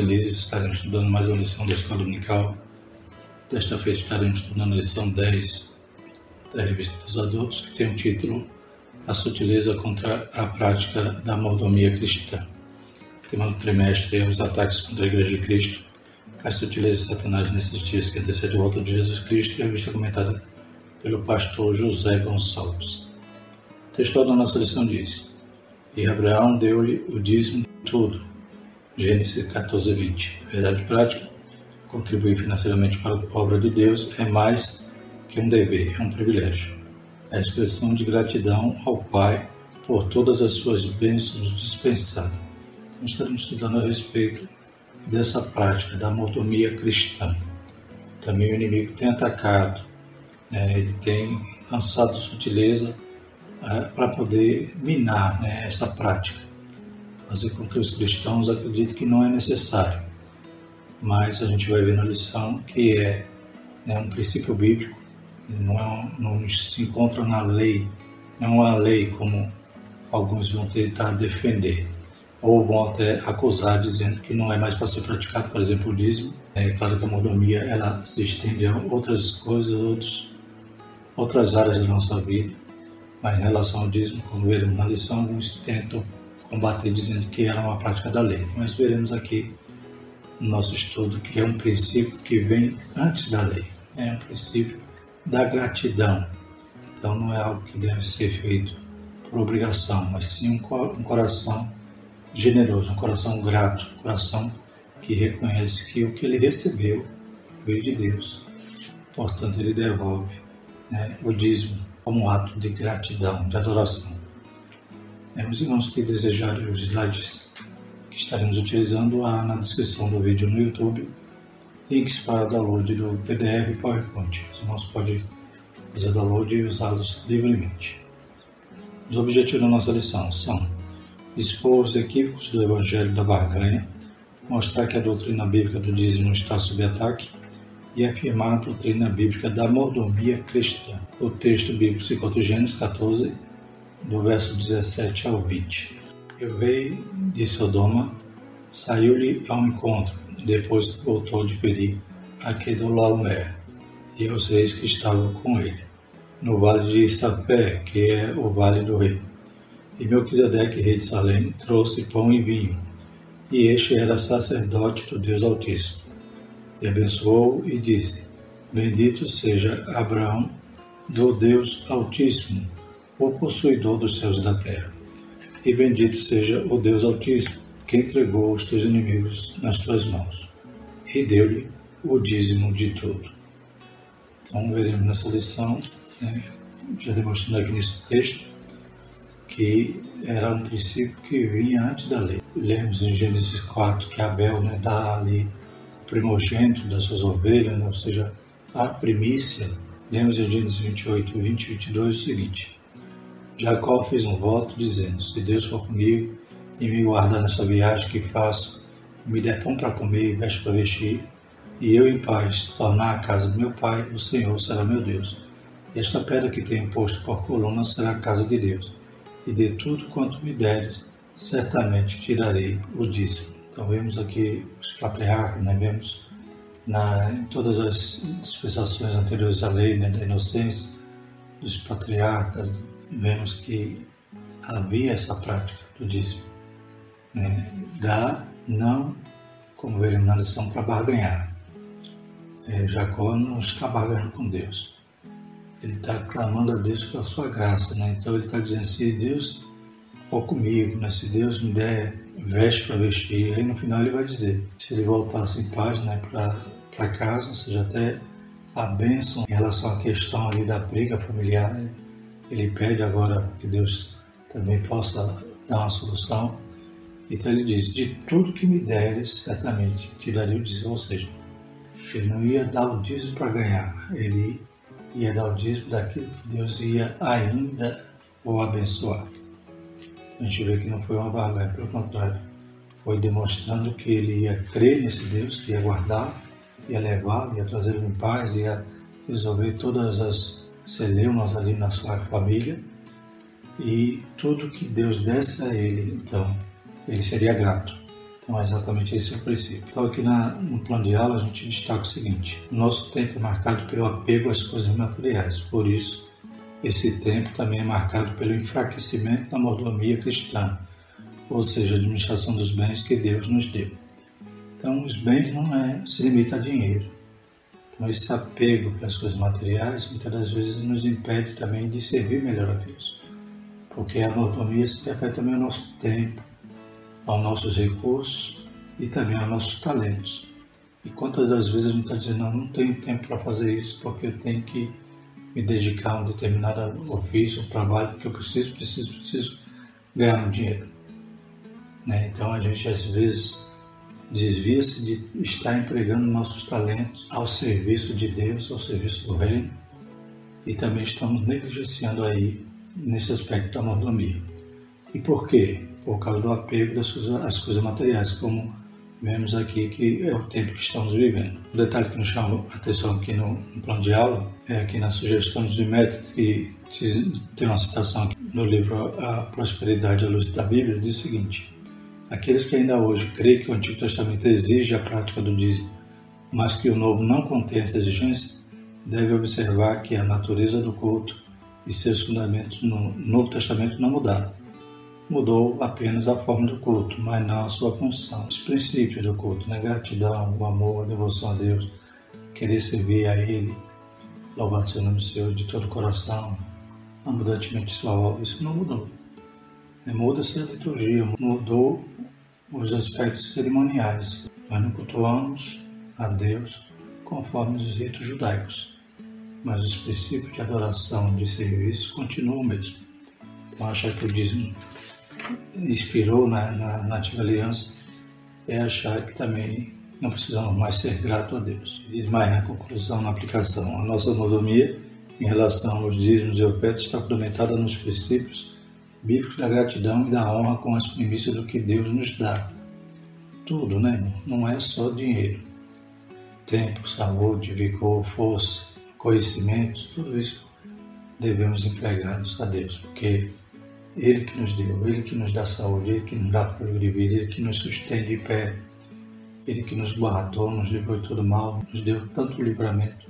felizes, estaremos estudando mais uma lição da Escola Dominical. Desta vez estaremos estudando a lição 10 da Revista dos Adultos, que tem o título A Sutileza contra a Prática da Mordomia Cristã. O tema do trimestre é os ataques contra a Igreja de Cristo, as sutilezas de Satanás nesses dias que antecedem a volta de Jesus Cristo e a revista comentada pelo pastor José Gonçalves. O texto da nossa lição diz: E Abraão deu-lhe o dízimo de tudo Gênesis 14, 20. Verdade prática, contribuir financeiramente para a obra de Deus é mais que um dever, é um privilégio. É a expressão de gratidão ao Pai por todas as suas bênçãos dispensadas. Então, estaremos estudando a respeito dessa prática da mordomia cristã. Também o inimigo tem atacado, né, ele tem lançado sutileza é, para poder minar né, essa prática fazer com que os cristãos acreditem que não é necessário. Mas a gente vai ver na lição que é né, um princípio bíblico, não, é, não se encontra na lei, não é uma lei como alguns vão tentar defender, ou vão até acusar dizendo que não é mais para ser praticado, por exemplo, o dízimo. É claro que a mordomia ela se estende a outras coisas, outros, outras áreas da nossa vida, mas em relação ao dízimo, como veremos na lição, alguns tentam combater dizendo que era uma prática da lei. Mas veremos aqui no nosso estudo que é um princípio que vem antes da lei, é um princípio da gratidão. Então não é algo que deve ser feito por obrigação, mas sim um coração generoso, um coração grato, um coração que reconhece que o que ele recebeu veio de Deus. Portanto, ele devolve né, o dízimo como um ato de gratidão, de adoração. É, os irmãos que desejarem os slides que estaremos utilizando há na descrição do vídeo no YouTube links para download do PDF e PowerPoint. Os irmãos podem fazer download e usá-los livremente. Os objetivos da nossa lição são expor os equívocos do Evangelho da Barganha, mostrar que a doutrina bíblica do dízimo está sob ataque e afirmar a doutrina bíblica da mordomia cristã. O texto bíblico se encontra em Gênesis 14, do verso 17 ao 20. E o rei de Sodoma saiu-lhe ao encontro, depois que voltou de ferir a Kedorlaomer e aos reis que estavam com ele, no vale de Isapé, que é o vale do rei. E Melquisedeque, rei de Salém, trouxe pão e vinho, e este era sacerdote do Deus Altíssimo. E abençoou e disse: Bendito seja Abraão do Deus Altíssimo, o possuidor dos céus e da terra. E bendito seja o Deus Altíssimo, que entregou os teus inimigos nas tuas mãos, e deu-lhe o dízimo de tudo. Então, veremos nessa lição, né, já demonstrando aqui nesse texto, que era um princípio que vinha antes da lei. Lemos em Gênesis 4 que Abel né, dá ali o primogênito das suas ovelhas, né, ou seja, a primícia. Lemos em Gênesis 28, 20 e 22 o seguinte: Jacó fez um voto dizendo: Se Deus for comigo e me guardar nessa viagem que faço, e me der pão para comer e veste para vestir, e eu em paz tornar a casa do meu pai, o Senhor será meu Deus. E esta pedra que tenho posto por coluna será a casa de Deus. E de tudo quanto me deres, certamente tirarei o dízimo. Então vemos aqui os patriarcas, né? vemos na, em todas as dispensações anteriores à lei né? da inocência, dos patriarcas, vemos que havia essa prática do dízimo. Né? Dá, não, como veremos na lição, para barganhar. É, Jacó não está barganhando com Deus. Ele está clamando a Deus pela sua graça. Né? Então ele está dizendo, se Deus for comigo, né? se Deus me der veste para vestir, aí no final ele vai dizer, se ele voltasse em paz né, para casa, ou seja, até a bênção em relação à questão ali da briga familiar, ele pede agora que Deus também possa dar uma solução. Então ele diz: De tudo que me deres, certamente te darei o dízimo. Ou seja, ele não ia dar o dízimo para ganhar, ele ia dar o dízimo daquilo que Deus ia ainda o abençoar. A gente vê que não foi uma barganha, pelo contrário, foi demonstrando que ele ia crer nesse Deus, que ia guardar, ia levá-lo, ia trazê-lo em paz, ia resolver todas as celeumas ali na sua família e tudo que Deus desse a ele, então, ele seria grato. Então é exatamente esse é o princípio. Então aqui na, no plano de aula a gente destaca o seguinte: o nosso tempo é marcado pelo apego às coisas materiais. Por isso, esse tempo também é marcado pelo enfraquecimento da mordomia cristã, ou seja, a administração dos bens que Deus nos deu. Então, os bens não é, se limita a dinheiro. Esse apego às coisas materiais muitas das vezes nos impede também de servir melhor a Deus. Porque a mordomia se refere também ao nosso tempo, aos nossos recursos e também aos nossos talentos. E quantas das vezes a gente está dizendo, não, não tenho tempo para fazer isso porque eu tenho que me dedicar a um determinado ofício, um trabalho, porque eu preciso, preciso, preciso ganhar um dinheiro. Né? Então a gente às vezes desvia-se de estar empregando nossos talentos ao serviço de Deus, ao serviço do Reino, e também estamos negligenciando aí nesse aspecto da mordomia. E por quê? Por causa do apego das coisas, às coisas materiais, como vemos aqui que é o tempo que estamos vivendo. O detalhe que nos chama a atenção aqui no, no plano de aula é aqui nas sugestões de método, que tem uma citação aqui no livro A Prosperidade à Luz da Bíblia, diz o seguinte: Aqueles que ainda hoje creem que o Antigo Testamento exige a prática do dízimo, mas que o Novo não contém essa exigência, devem observar que a natureza do culto e seus fundamentos no Novo Testamento não mudaram. Mudou apenas a forma do culto, mas não a sua função. Os princípios do culto, né? gratidão, o amor, a devoção a Deus, querer servir a Ele, louvar seu nome Senhor de todo o coração, abundantemente sua obra, isso não mudou. É, muda-se a liturgia, mudou os aspectos cerimoniais. Nós não cultuamos a Deus conforme os ritos judaicos, mas os princípios de adoração, de serviço, continuam mesmo. Então, achar que o dízimo inspirou na, na, na antiga aliança é achar que também não precisamos mais ser grato a Deus. Diz mais na conclusão, na aplicação, a nossa monomia em relação aos dízimos e ofertas está fundamentada nos princípios bíblicos da gratidão e da honra com as primícias do que Deus nos dá. Tudo, né? Não é só dinheiro. Tempo, saúde, vigor, força, conhecimentos, tudo isso devemos empregá-los a Deus, porque Ele que nos deu, Ele que nos dá saúde, Ele que nos dá fôlego vida, Ele que nos sustém de pé, Ele que nos guardou, nos livrou de todo mal, nos deu tanto livramento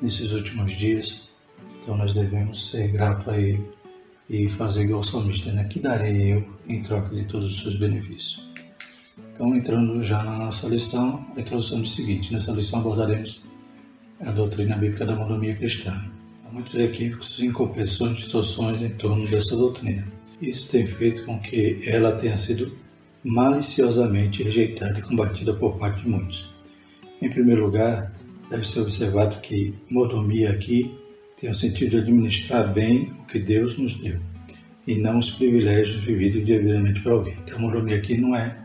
nesses últimos dias. Então nós devemos ser gratos a Ele e fazer igual o salmista, né? Que darei eu em troca de todos os seus benefícios. Então, entrando já na nossa lição, a introdução diz o seguinte: nessa lição abordaremos a doutrina bíblica da monomia cristã. Há muitos equívocos, incompreensões, distorções em torno dessa doutrina. Isso tem feito com que ela tenha sido maliciosamente rejeitada e combatida por parte de muitos. Em primeiro lugar, deve ser observado que modomia aqui tem o sentido de administrar bem o que Deus nos deu e não os privilégios vividos devidamente por alguém. Então, a mordomia aqui não é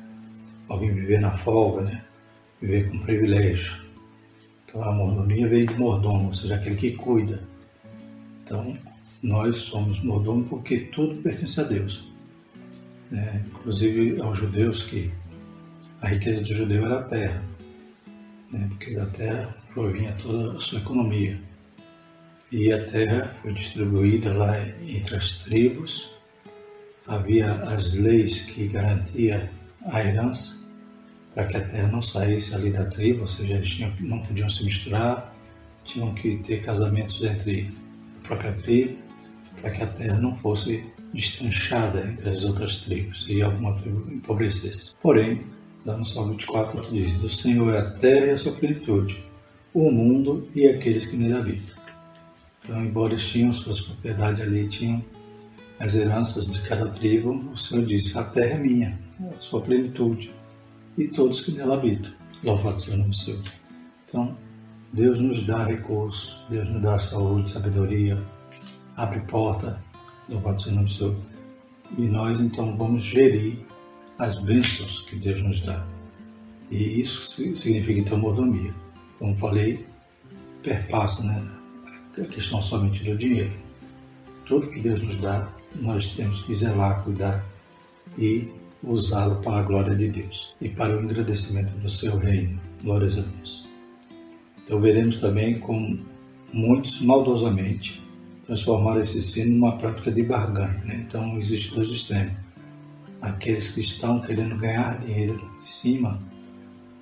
alguém viver na folga, né? viver com privilégio. Aquela mordomia veio de mordomo, ou seja, aquele que cuida. Então, nós somos mordomos porque tudo pertence a Deus. Né? Inclusive aos judeus que a riqueza do judeu era a terra, né? porque da terra provinha toda a sua economia e a terra foi distribuída lá entre as tribos. Havia as leis que garantiam a herança para que a terra não saísse ali da tribo, ou seja, eles tinham, não podiam se misturar, tinham que ter casamentos entre a própria tribo, para que a terra não fosse destranchada entre as outras tribos e alguma tribo empobrecesse. Porém, lá no Salmo 24 diz: Do Senhor é a terra e a sua plenitude, o mundo e aqueles que nele habitam. Então, embora eles tinham suas propriedades ali, tinham as heranças de cada tribo, o Senhor disse: A terra é minha, a sua plenitude, e todos que nela habitam. Louvado seja o nome do Senhor. Então, Deus nos dá recursos, Deus nos dá saúde, sabedoria, abre porta, louvado seja o nome do Senhor. E nós então vamos gerir as bênçãos que Deus nos dá. E isso significa então mordomia. Como falei, perpassa né, a questão somente do dinheiro. Tudo que Deus nos dá, nós temos que zelar, cuidar e usá-lo para a glória de Deus e para o engrandecimento do seu reino. Glórias a Deus. Então veremos também como muitos maldosamente transformaram esse ensino numa prática de barganha. Né? Então existem dois extremos. aqueles que estão querendo ganhar dinheiro em cima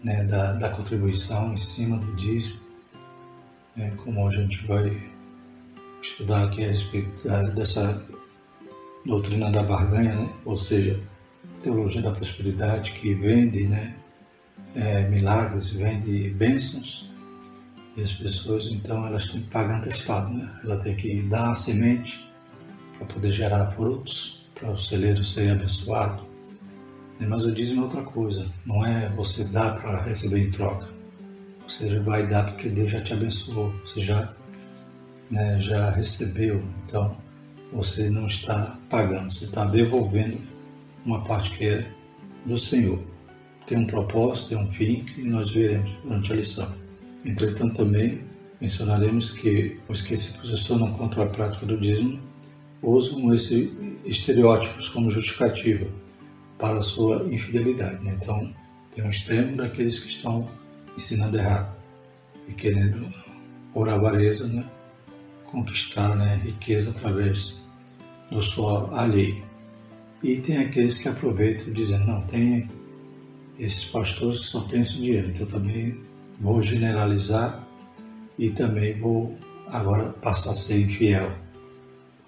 né, da, da contribuição, em cima do dízimo, né, como a gente vai estudar aqui a respeito dessa doutrina da barganha, né, ou seja, teologia da prosperidade que vende né, é, milagres, vende bênçãos, e as pessoas então elas têm que pagar antecipado, né? ela tem que dar a semente para poder gerar frutos, para o celeiro ser abençoado. Mas o dízimo é outra coisa, não é você dar para receber em troca. Você já vai dar porque Deus já te abençoou, você já, né, já recebeu, então você não está pagando, você está devolvendo uma parte que é do Senhor. Tem um propósito, tem um fim que nós veremos durante a lição. Entretanto, também mencionaremos que os que se posicionam contra a prática do dízimo usam esses estereótipos como justificativa para a sua infidelidade. Né? Então, tem um extremo daqueles que estão ensinando errado e querendo, por avareza, né, conquistar né, riqueza através do suor alheio. E tem aqueles que aproveitam dizendo, não, tem esses pastores só pensam em dinheiro, então também vou generalizar e também vou agora passar a ser infiel.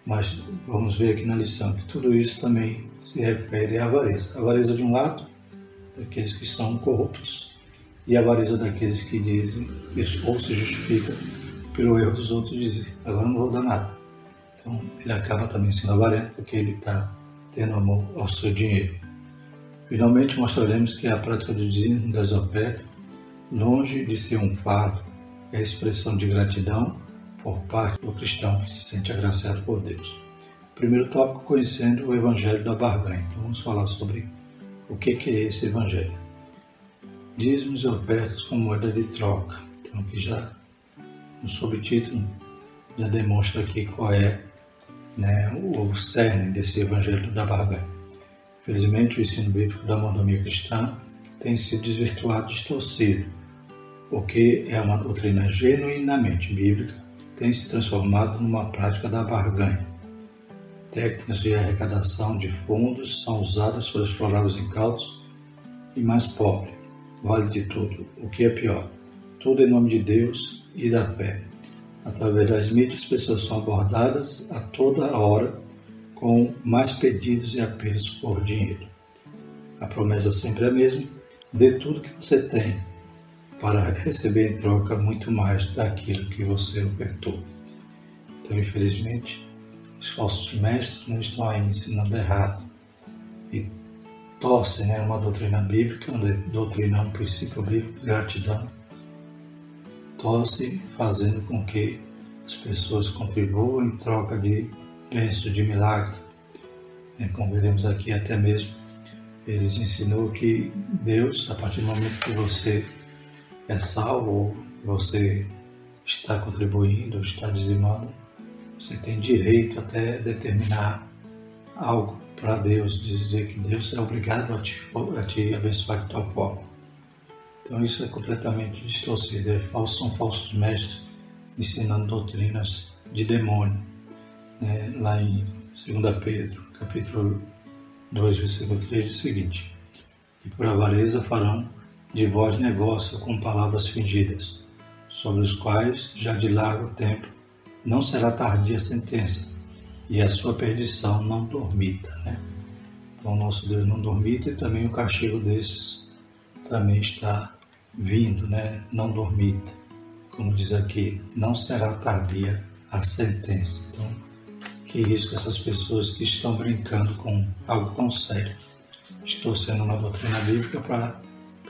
Mas vamos ver aqui na lição que tudo isso também se refere à avareza. A avareza de um lado, daqueles que são corruptos, e a avareza daqueles que dizem ou se justifica pelo erro dos outros dizem, agora não vou dar nada. Então ele acaba também sendo avarento porque ele está tendo amor ao seu dinheiro. Finalmente mostraremos que a prática do dízimo das ofertas longe de ser um fardo, é a expressão de gratidão por parte do cristão que se sente agraciado por Deus. Primeiro tópico, conhecendo o Evangelho da barganha. Então vamos falar sobre o que é esse Evangelho. Dízimos e ofertas como moeda de troca. Então aqui já no subtítulo já demonstra aqui qual é né, o cerne desse Evangelho da barganha. Felizmente o ensino bíblico da mordomia cristã tem sido desvirtuado, distorcido, o que é uma doutrina genuinamente bíblica, tem se transformado numa prática da barganha. Técnicas de arrecadação de fundos são usadas para explorar os incautos e mais pobres. Vale de tudo, o que é pior, tudo em nome de Deus e da fé. Através das mídias, pessoas são abordadas a toda hora com mais pedidos e apelos por dinheiro. A promessa sempre é a mesma: dê tudo que você tem, para receber em troca muito mais daquilo que você ofertou. Então, infelizmente, os falsos mestres não estão aí ensinando errado torcem né, uma doutrina bíblica, uma doutrina, um princípio bíblico gratidão, torcem fazendo com que as pessoas contribuam em troca de bênçãos, de milagre. É, como veremos aqui, até mesmo eles ensinou que Deus, a partir do momento que você é salvo, você está contribuindo, está dizimando, você tem direito até determinar algo para Deus, dizer que Deus é obrigado a te, a te abençoar de tal forma. Então isso é completamente distorcido, é falso, são falsos mestres ensinando doutrinas de demônio. Né? Lá em 2 Pedro, capítulo 2, versículo 3, diz o seguinte: E por avareza farão de vós negócio com palavras fingidas, sobre os quais já de largo tempo não será tardia a sentença, e a sua perdição não dormita. Né? Então, nosso Deus não dormita e também o castigo desses também está vindo, né? não dormita. Como diz aqui, não será tardia a sentença. Então, que risco essas pessoas que estão brincando com algo tão sério. Estou sendo uma doutrina bíblica para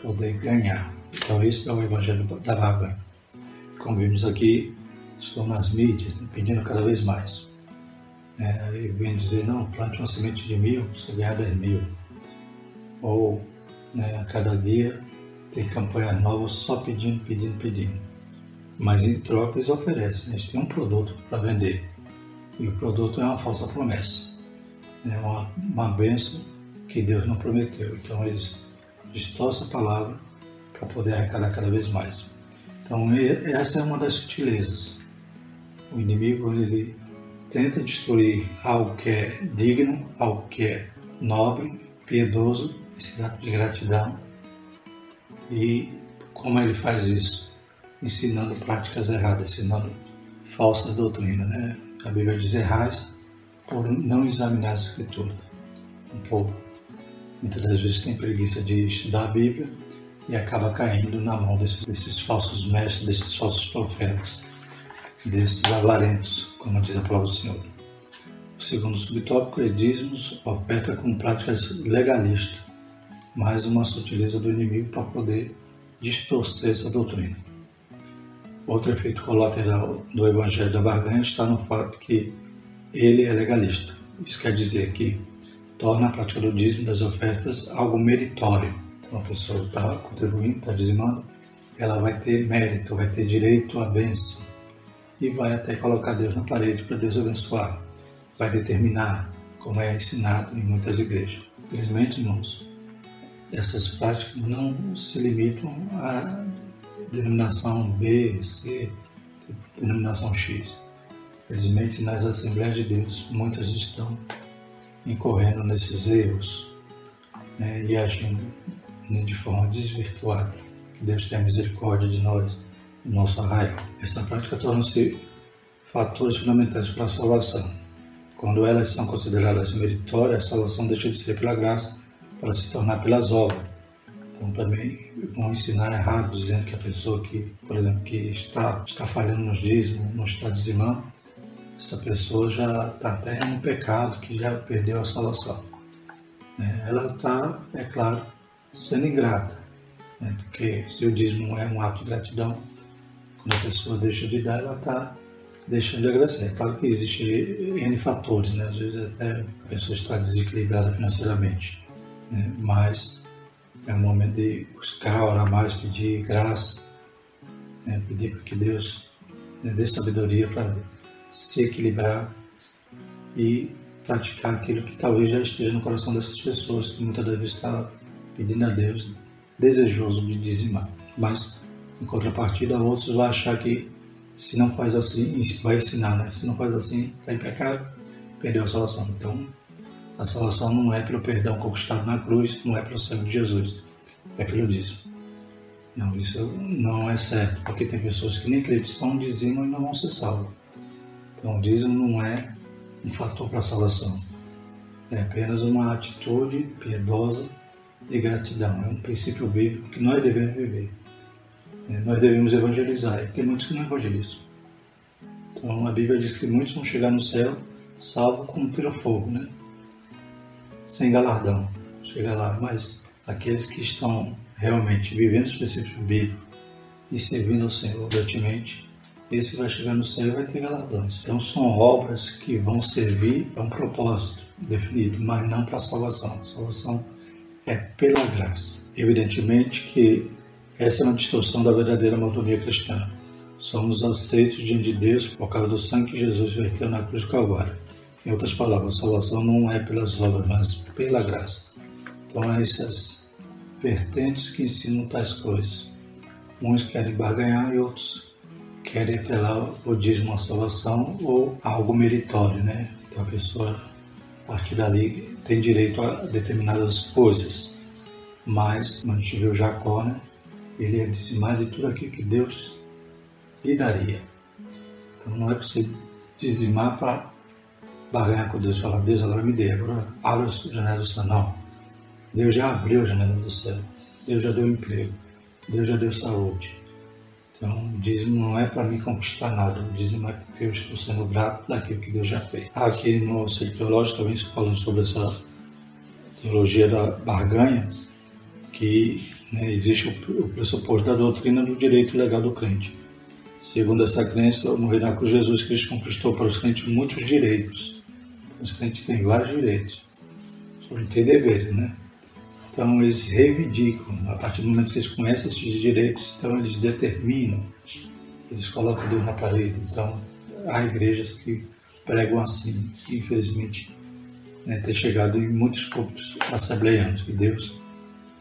poder ganhar. Então, esse é o Evangelho da Vaga. Como vimos aqui, estão nas mídias, né, pedindo cada vez mais. É, aí vem dizer, não, plante uma semente de mil, você ganha 10 mil. Ou né, a cada dia tem campanhas novas só pedindo, pedindo, pedindo. Mas em troca eles oferecem, eles têm um produto para vender. E o produto é uma falsa promessa. É uma, uma bênção que Deus não prometeu. Então eles distorce a palavra para poder arrecadar cada vez mais. Então essa é uma das sutilezas. O inimigo ele tenta destruir algo que é digno, algo que é nobre, piedoso, esse ato de gratidão. E como ele faz isso? Ensinando práticas erradas, ensinando falsas doutrinas. Né? A Bíblia diz errais por não examinar as Escrituras. Um pouco. Muitas das vezes tem preguiça de estudar a Bíblia e acaba caindo na mão desses, desses falsos mestres, desses falsos profetas, desses avarentos, como diz a palavra do Senhor. O segundo subtópico é dízimos, oferta com práticas legalistas, mais uma sutileza do inimigo para poder distorcer essa doutrina. Outro efeito colateral do Evangelho da Barganha está no fato que ele é legalista. Isso quer dizer que torna a prática do dízimo das ofertas algo meritório. Então a pessoa está contribuindo, está dizimando, ela vai ter mérito, vai ter direito à bênção e vai até colocar Deus na parede para Deus abençoar. Vai determinar, como é ensinado em muitas igrejas. Infelizmente, irmãos, essas práticas não se limitam à denominação B, C, denominação X. Felizmente, nas Assembleias de Deus, muitas estão incorrendo nesses erros né, e agindo de forma desvirtuada. Que Deus tenha misericórdia de nós, nosso arraial. Essa prática torna-se fatores fundamentais para a salvação. Quando elas são consideradas meritórias, a salvação deixa de ser pela graça para se tornar pelas obras. Então também vão ensinar errado, dizendo que a pessoa que, por exemplo, que está, está falhando nos dízimos, não está dizimando, essa pessoa já está até no pecado, que já perdeu a salvação. Né? Ela está, é claro, sendo ingrata, né? porque se o dízimo é um ato de gratidão, a pessoa deixa de dar, ela está deixando de agradecer. É claro que existe N fatores, né? às vezes até a pessoa está desequilibrada financeiramente, né? mas é o momento de buscar, orar mais, pedir graça, né? pedir para que Deus né, dê sabedoria para se equilibrar e praticar aquilo que talvez já esteja no coração dessas pessoas, que muitas das vezes está pedindo a Deus, desejoso de dizimar. Mas, em contrapartida, outros vão achar que se não faz assim, vai ensinar, né? Se não faz assim, está em pecado, perdeu a salvação. Então, a salvação não é pelo perdão conquistado na cruz, não é pelo sangue de Jesus, é pelo dízimo. Não, isso não é certo, porque tem pessoas que nem acreditam, dizimam e não vão ser salvos. Então, o dízimo não é um fator para a salvação. É apenas uma atitude piedosa de gratidão. É um princípio bíblico que nós devemos viver. É, nós devemos evangelizar. E tem muitos que não evangelizam. Então, a Bíblia diz que muitos vão chegar no céu salvo como pelo fogo, né? Sem galardão. Chega lá. Mas aqueles que estão realmente vivendo os princípios bíblicos e servindo ao Senhor obedientemente, esse vai chegar no céu e vai ter galardões. Então são obras que vão servir a um propósito definido, mas não para salvação. A salvação é pela graça. Evidentemente que essa é uma distorção da verdadeira mordomia cristã. Somos aceitos diante de Deus por causa do sangue que Jesus verteu na cruz do Calvário. Em outras palavras, a salvação não é pelas obras, mas pela graça. Então, há essas vertentes que ensinam tais coisas. Uns querem barganhar e outros querem atrelar o dízimo à salvação ou algo meritório, né? Então a pessoa, a partir dali, tem direito a determinadas coisas. Mas, como a gente viu Jacó, né? Ele ia dizimar de tudo aquilo que Deus lhe daria. Então não é para você dizimar para barganhar com Deus, falar, Deus agora me dê, agora abre as janelas do céu. Não. Deus já abriu a janela do céu. Deus já deu emprego. Deus já deu saúde. Então, o dízimo não é para me conquistar nada, o dízimo é porque eu estou sendo grato daquilo que Deus já fez. Aqui no Centro Teológico também se fala sobre essa teologia da barganha, que né, existe o pressuposto da doutrina do direito legal do crente. Segundo essa crença, no reinado com Jesus Cristo conquistou para os crentes muitos direitos. Os crentes têm vários direitos, só não tem deveres, né? Então eles reivindicam, a partir do momento que eles conhecem esses direitos, então eles determinam, eles colocam Deus na parede. Então há igrejas que pregam assim, infelizmente né, ter chegado em muitos pontos assembleianos, que Deus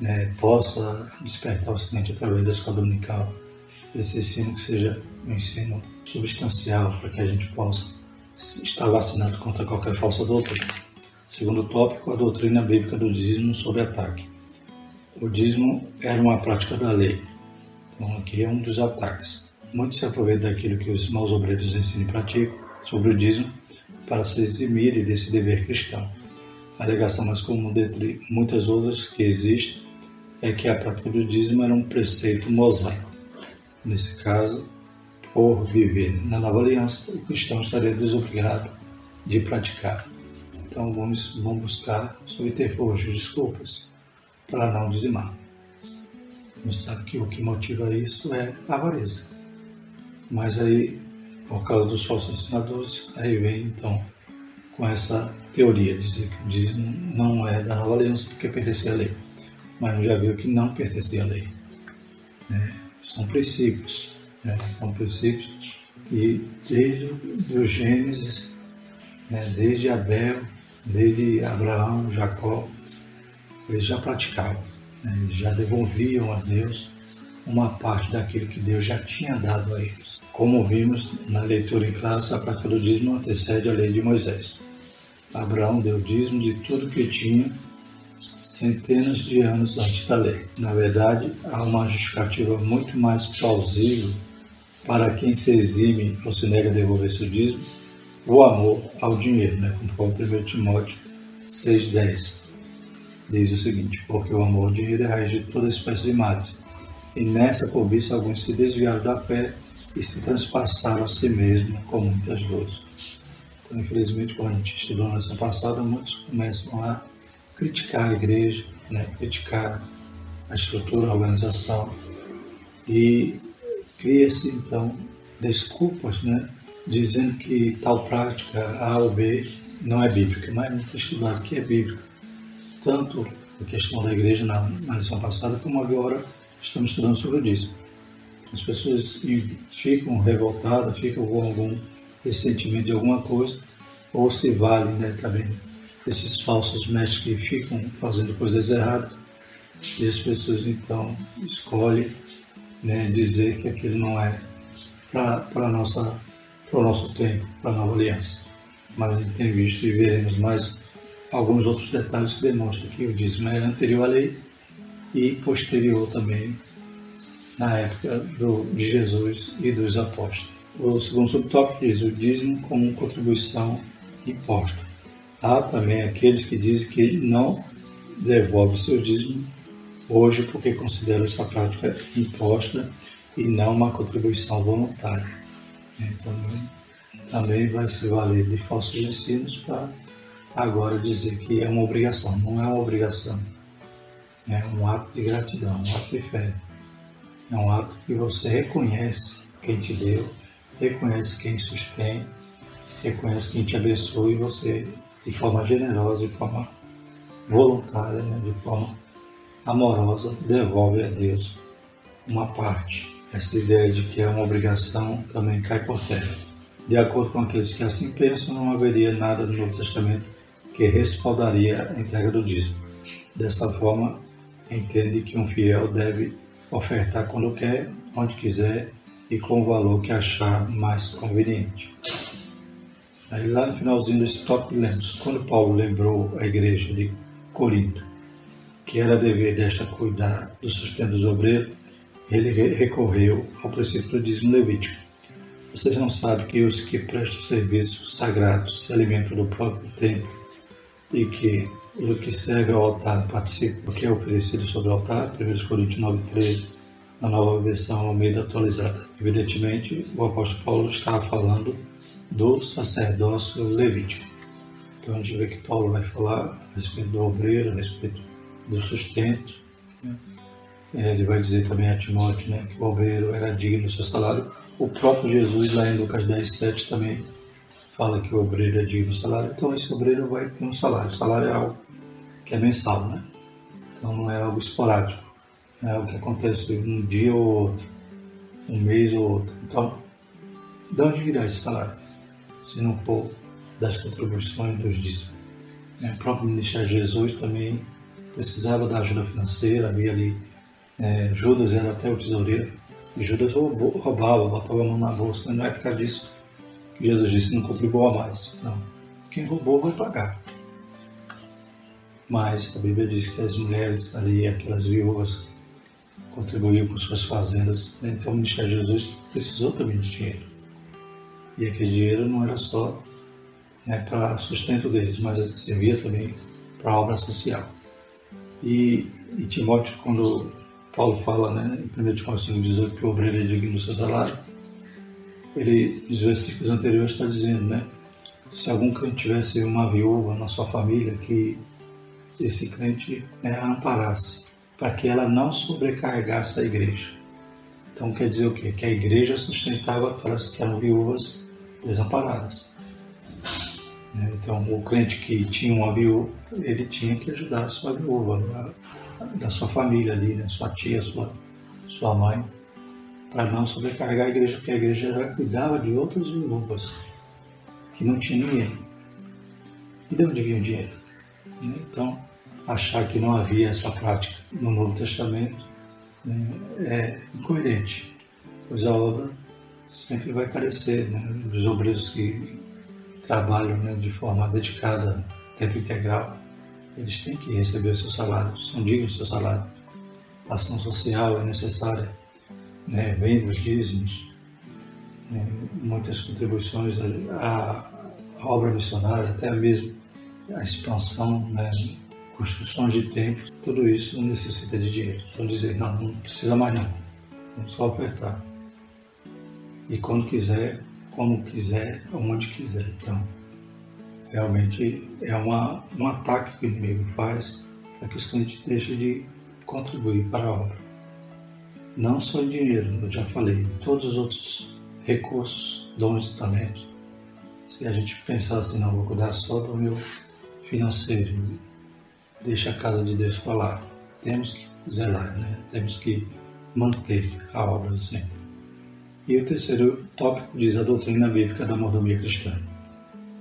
né, possa despertar os clientes através da escola dominical, esse ensino que seja um ensino substancial para que a gente possa estar vacinado contra qualquer falsa doutrina. Segundo tópico, a doutrina bíblica do dízimo sob ataque. O dízimo era uma prática da lei. Então aqui é um dos ataques. Muitos se aproveitam daquilo que os maus obreiros ensinam e praticam sobre o dízimo para se eximirem desse dever cristão. A alegação mais comum dentre muitas outras que existe é que a prática do dízimo era um preceito mosaico. Nesse caso, por viver na nova aliança, o cristão estaria desobrigado de praticar. Então vamos, vamos buscar subterfúgios, desculpas, para não dizimar. A gente sabe que o que motiva isso é a avareza. Mas aí, por causa dos falsos ensinadores, aí vem então com essa teoria, dizer que o dízimo não é da nova aliança porque pertencia à lei. Mas já viu que não pertencia à lei. Né? São princípios. Né? São princípios que desde o Gênesis, né? desde Abel, desde Abraão, Jacó, eles já praticavam, né? eles já devolviam a Deus uma parte daquilo que Deus já tinha dado a eles. Como vimos na leitura em classe, a prática do dízimo antecede a lei de Moisés. Abraão deu dízimo de tudo que tinha centenas de anos antes da lei. Na verdade, há uma justificativa muito mais plausível para quem se exime ou se nega a devolver seu dízimo, o amor ao dinheiro, né? como 1 Timóteo 6,10 diz o seguinte, porque o amor ao dinheiro é raiz de toda espécie de males, e nessa cobiça alguns se desviaram da fé e se transpassaram a si mesmos com muitas dores. Então, infelizmente, como a gente estudou na semana passada, muitos começam a criticar a igreja, né? criticar a estrutura, a organização e cria-se então desculpas, né? dizendo que tal prática A ou B não é bíblica, mas a gente estudar que é bíblica. Tanto a questão da igreja na, na lição passada, como agora estamos estudando sobre o. As pessoas ficam revoltadas, ficam com algum ressentimento de alguma coisa, ou se vale né, também esses falsos mestres que ficam fazendo coisas erradas, e as pessoas então escolhem né, dizer que aquilo não é para nossa para o nosso tempo, para a nova aliança. Mas a gente tem visto e veremos mais alguns outros detalhes que demonstram que o dízimo é anterior à lei e posterior também na época do, de Jesus e dos apóstolos. O segundo subtópico diz o dízimo como contribuição imposta. Há também aqueles que dizem que não devolve seu dízimo hoje porque considera essa prática imposta e não uma contribuição voluntária. Então, também vai se valer de falsos ensinos para agora dizer que é uma obrigação. Não é uma obrigação, é um ato de gratidão, um ato de fé. É um ato que você reconhece quem te deu, reconhece quem sustém, reconhece quem te abençoa e você, de forma generosa, de forma voluntária, né, de forma amorosa, devolve a Deus uma parte. Essa ideia de que é uma obrigação também cai por terra. De acordo com aqueles que assim pensam, não haveria nada no Novo Testamento que respaldaria a entrega do dízimo. Dessa forma, entende que um fiel deve ofertar quando quer, onde quiser e com o valor que achar mais conveniente. Aí lá no finalzinho desse tópico lemos, quando Paulo lembrou a igreja de Corinto que era dever desta cuidar do sustento dos obreiros, ele recorreu ao princípio do dízimo levítico. Vocês não sabem que os que prestam serviço sagrado se alimentam do próprio templo e que o que serve ao altar participa do que é oferecido sobre o altar, 1 Coríntios 9,13, na nova versão Almeida atualizada. Evidentemente, o apóstolo Paulo estava falando do sacerdócio levítico. Então a gente vê que Paulo vai falar a respeito do obreiro, a respeito do sustento. Né? É, ele vai dizer também a Timóteo né, que o obreiro era digno do seu salário. O próprio Jesus, lá em Lucas 10, 7, também fala que o obreiro é digno do salário. Então, esse obreiro vai ter um salário. O salário é algo que é mensal, né? Então, não é algo esporádico. É algo que acontece um dia ou outro, um mês ou outro. Então, de onde virá esse salário? Se não for das contribuições dos dízimos. É, o próprio ministério de Jesus também precisava da ajuda financeira, havia ali, é, Judas era até o tesoureiro, e Judas roubava, botava a mão na bolsa, mas não é por causa disso que Jesus disse não contribua mais. Não. Quem roubou vai pagar. mas a Bíblia diz que as mulheres ali, aquelas viúvas, contribuíam com suas fazendas. Então o ministério de Jesus precisou também de dinheiro. E aquele dinheiro não era só né, para sustento deles, mas servia também para a obra social. E, e Timóteo, quando Paulo fala né, em 1 Timóteo 18 que o obreiro é digno do seu salário, ele, nos versículos anteriores, está dizendo, né? Se algum crente tivesse uma viúva na sua família, que esse crente né, a amparasse, para que ela não sobrecarregasse a igreja. Então quer dizer o quê? Que a igreja sustentava aquelas que eram viúvas desamparadas. Né? Então o crente que tinha uma viúva, ele tinha que ajudar a sua viúva, da sua família ali, né? sua tia, sua, sua mãe, para não sobrecarregar a igreja, porque a igreja já cuidava de outras viúvas que não tinha ninguém. E de onde vinha o dinheiro? Né? Então, achar que não havia essa prática no Novo Testamento né, é incoerente, pois a obra sempre vai carecer né, dos obreiros que trabalham né, de forma dedicada, tempo integral, eles têm que receber o seu salário, são dignos do seu salário. A ação social é necessária, né, vem os dízimos, né, muitas contribuições à, à obra missionária, até mesmo a expansão né, construções de templos, tudo isso necessita de dinheiro. Então dizer, não, não precisa mais não, vamos só ofertar. E quando quiser, como quiser, onde quiser. Então, realmente é uma, um ataque que o inimigo faz para que os clientes deixem de contribuir para a obra. Não só em dinheiro, eu já falei, todos os outros recursos, dons e talentos. Se a gente pensar assim, não, vou cuidar só do meu financeiro, deixa a casa de Deus falar. Temos que zelar, né? temos que manter a obra do Senhor. E o terceiro tópico diz a doutrina bíblica da mordomia cristã.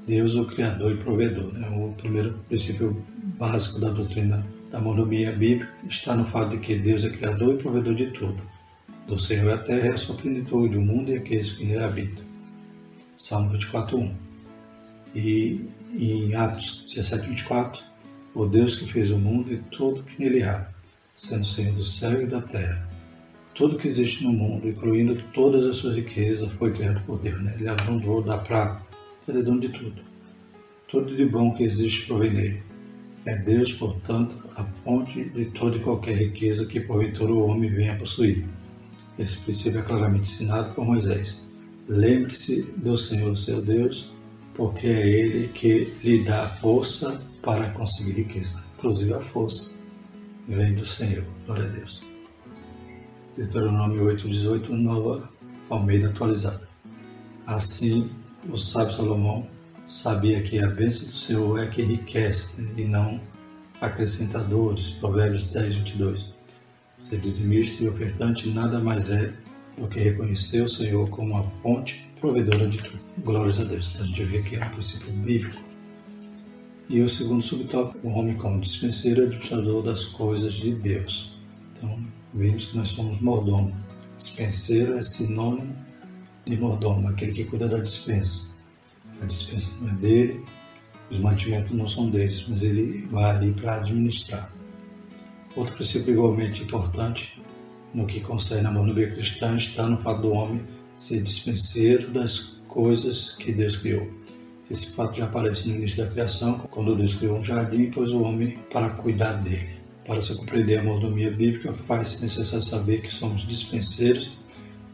Deus, o Criador e Provedor. Né? O primeiro princípio básico da doutrina da mordomia bíblica está no fato de que Deus é Criador e Provedor de tudo. Do Senhor é a terra e a sua plenitude, o mundo e aqueles que nele habitam. Salmo 24, 1. E em Atos 17, 24, o Deus que fez o mundo e tudo que nele há, sendo Senhor do céu e da terra. Tudo que existe no mundo, incluindo todas as suas riquezas, foi criado por Deus. Né? Ele abundou da prata, ele é dono de tudo. Tudo de bom que existe provém dele. É Deus, portanto, a fonte de toda e qualquer riqueza que porventura o homem venha possuir. Esse princípio é claramente ensinado por Moisés. Lembre-se do Senhor, seu Deus, porque é Ele que lhe dá força para conseguir riqueza. Inclusive a força vem do Senhor. Glória a Deus. Deuteronômio 8,18, nova Almeida atualizada. Assim, o sábio Salomão sabia que a bênção do Senhor é que enriquece né, e não acrescentadores. Provérbios 10, 22. Ser dizimista e ofertante nada mais é do que reconhecer o Senhor como a fonte provedora de tudo. Glórias a Deus. Então a gente vê que é um princípio bíblico e o segundo subtópico, o homem como dispenseiro e administrador das coisas de Deus. Então, vimos que nós somos mordomo. Dispenseiro é sinônimo de mordomo, aquele que cuida da dispensa. A dispensa não é dele, os mantimentos não são deles, mas ele vai ali para administrar. Outro princípio igualmente importante no que concerne a monogamia cristã está no fato do homem ser dispenseiro das coisas que Deus criou. Esse fato já aparece no início da criação, quando Deus criou um jardim e pôs o homem para cuidar dele. Para se compreender a mordomia bíblica, faz-se necessário saber que somos dispenseiros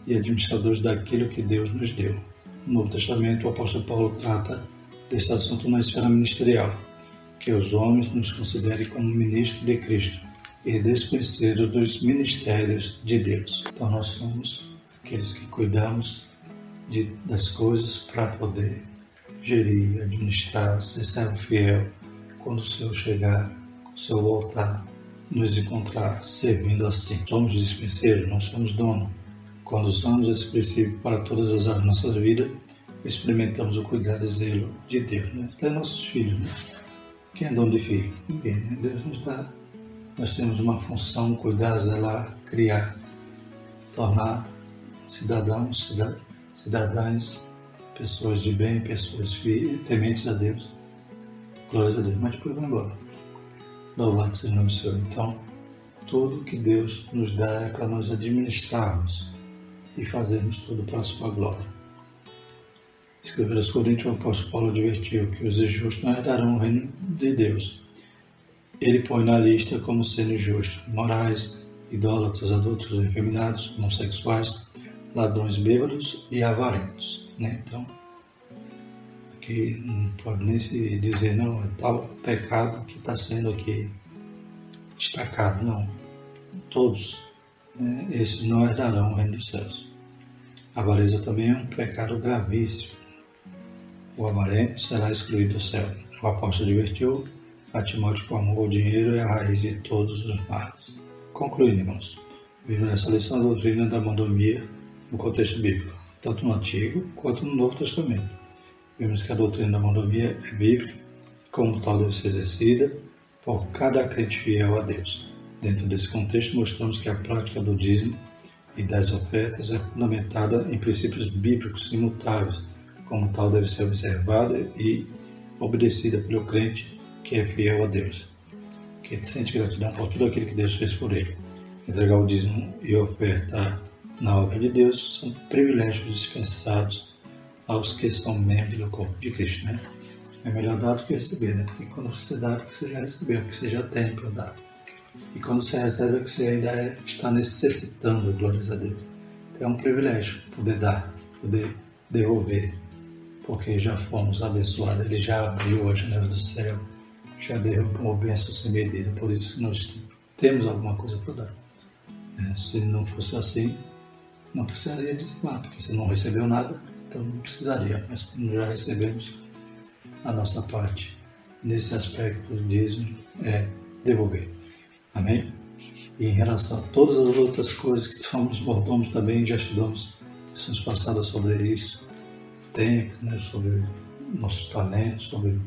e administradores daquilo que Deus nos deu. No Novo Testamento, o apóstolo Paulo trata desse assunto na esfera ministerial, que os homens nos considerem como ministros de Cristo e dispenseiros dos ministérios de Deus. Então, nós somos aqueles que cuidamos de, das coisas para poder gerir, administrar, ser servo fiel quando o Senhor chegar, o Senhor voltar, nos encontrar servindo assim. Somos dispenseiros, não somos dono. Quando usamos esse princípio para todas as áreas da nossa vida, experimentamos o cuidado e zelo de Deus, né? até nossos filhos. Né? Quem é dono de filho? Ninguém, né? Deus nos dá. Nós temos uma função, cuidar, zelar, criar, tornar cidadãos, cidadãs pessoas de bem, pessoas tementes a Deus. Glórias a Deus, mas depois vão embora. Louvado seja o Senhor. Então, tudo que Deus nos dá é para nós administrarmos e fazermos tudo para a sua glória. Escrever aos Coríntios, o apóstolo Paulo advertiu que os injustos não herdarão o reino de Deus. Ele põe na lista como sendo injustos, morais, idólatras, adultos, efeminados, homossexuais, ladrões bêbados e avarentos. Né? Então, aqui não pode nem se dizer, não, é tal pecado que está sendo aqui destacado, não. Todos, né? esses não herdarão o reino dos céus. A avareza também é um pecado gravíssimo. O avarento será excluído do céu. O apóstolo advertiu a Timóteo que o amor ao dinheiro é a raiz de todos os males. Concluindo, irmãos, vimos nessa lição a doutrina da monomia no contexto bíblico, tanto no Antigo quanto no Novo Testamento. Vimos que a doutrina da monomia é bíblica e, como tal, deve ser exercida por cada crente fiel a Deus. Dentro desse contexto, mostramos que a prática do dízimo e das ofertas é fundamentada em princípios bíblicos imutáveis, como tal deve ser observada e obedecida pelo crente que é fiel a Deus, que sente gratidão por tudo aquilo que Deus fez por ele. Entregar o dízimo e ofertar na obra de Deus são privilégios dispensados aos que são membros do corpo de Cristo, né? É melhor dar do que receber, né? Porque quando você dá, é porque você já recebeu, é porque você já tem para dar. E quando você recebe, é que você ainda é, está necessitando, glórias a Deus. Então é um privilégio poder dar, poder devolver, porque já fomos abençoados. Ele já abriu a janela do céu, já uma bênção sem medida, por isso nós temos alguma coisa para dar. Né? Se não fosse assim, não precisaria dizimar, porque você não recebeu nada, então não precisaria, mas como já recebemos a nossa parte nesse aspecto do dízimo é devolver. Amém? E em relação a todas as outras coisas que somos mordomos também, já estudamos lições passadas sobre isso, tempo, né, sobre nossos talentos, sobre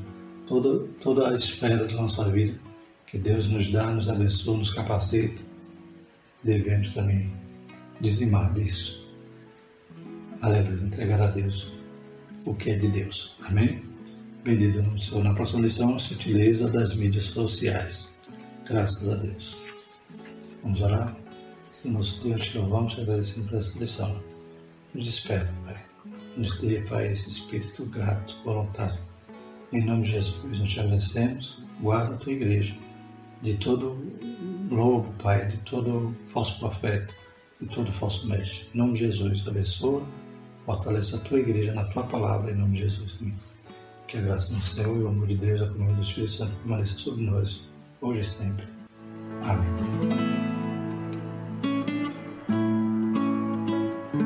toda, toda a esfera da nossa vida que Deus nos dá, nos abençoa, nos capacita, devemos também dizimar disso. Aleluia, entregar a Deus o que é de Deus. Amém? Bendito no Senhor. Na próxima lição, a sutileza das mídias sociais. Graças a Deus. Vamos orar? Senhor nosso Deus, te louvamos agradecemos por essa lição. Nos desperta, Pai. Nos dê, Pai, esse espírito grato, voluntário em nome de Jesus, nós te agradecemos. Guarda a tua igreja de todo lobo, Pai, de todo falso profeta, de todo falso mestre. Em nome de Jesus, abençoa, fortalece a tua igreja na tua palavra, em nome de Jesus. Amém. Que a graça do Senhor e o amor de Deus, a comunhão do Espírito Santo permaneça sobre nós, hoje e sempre. Amém.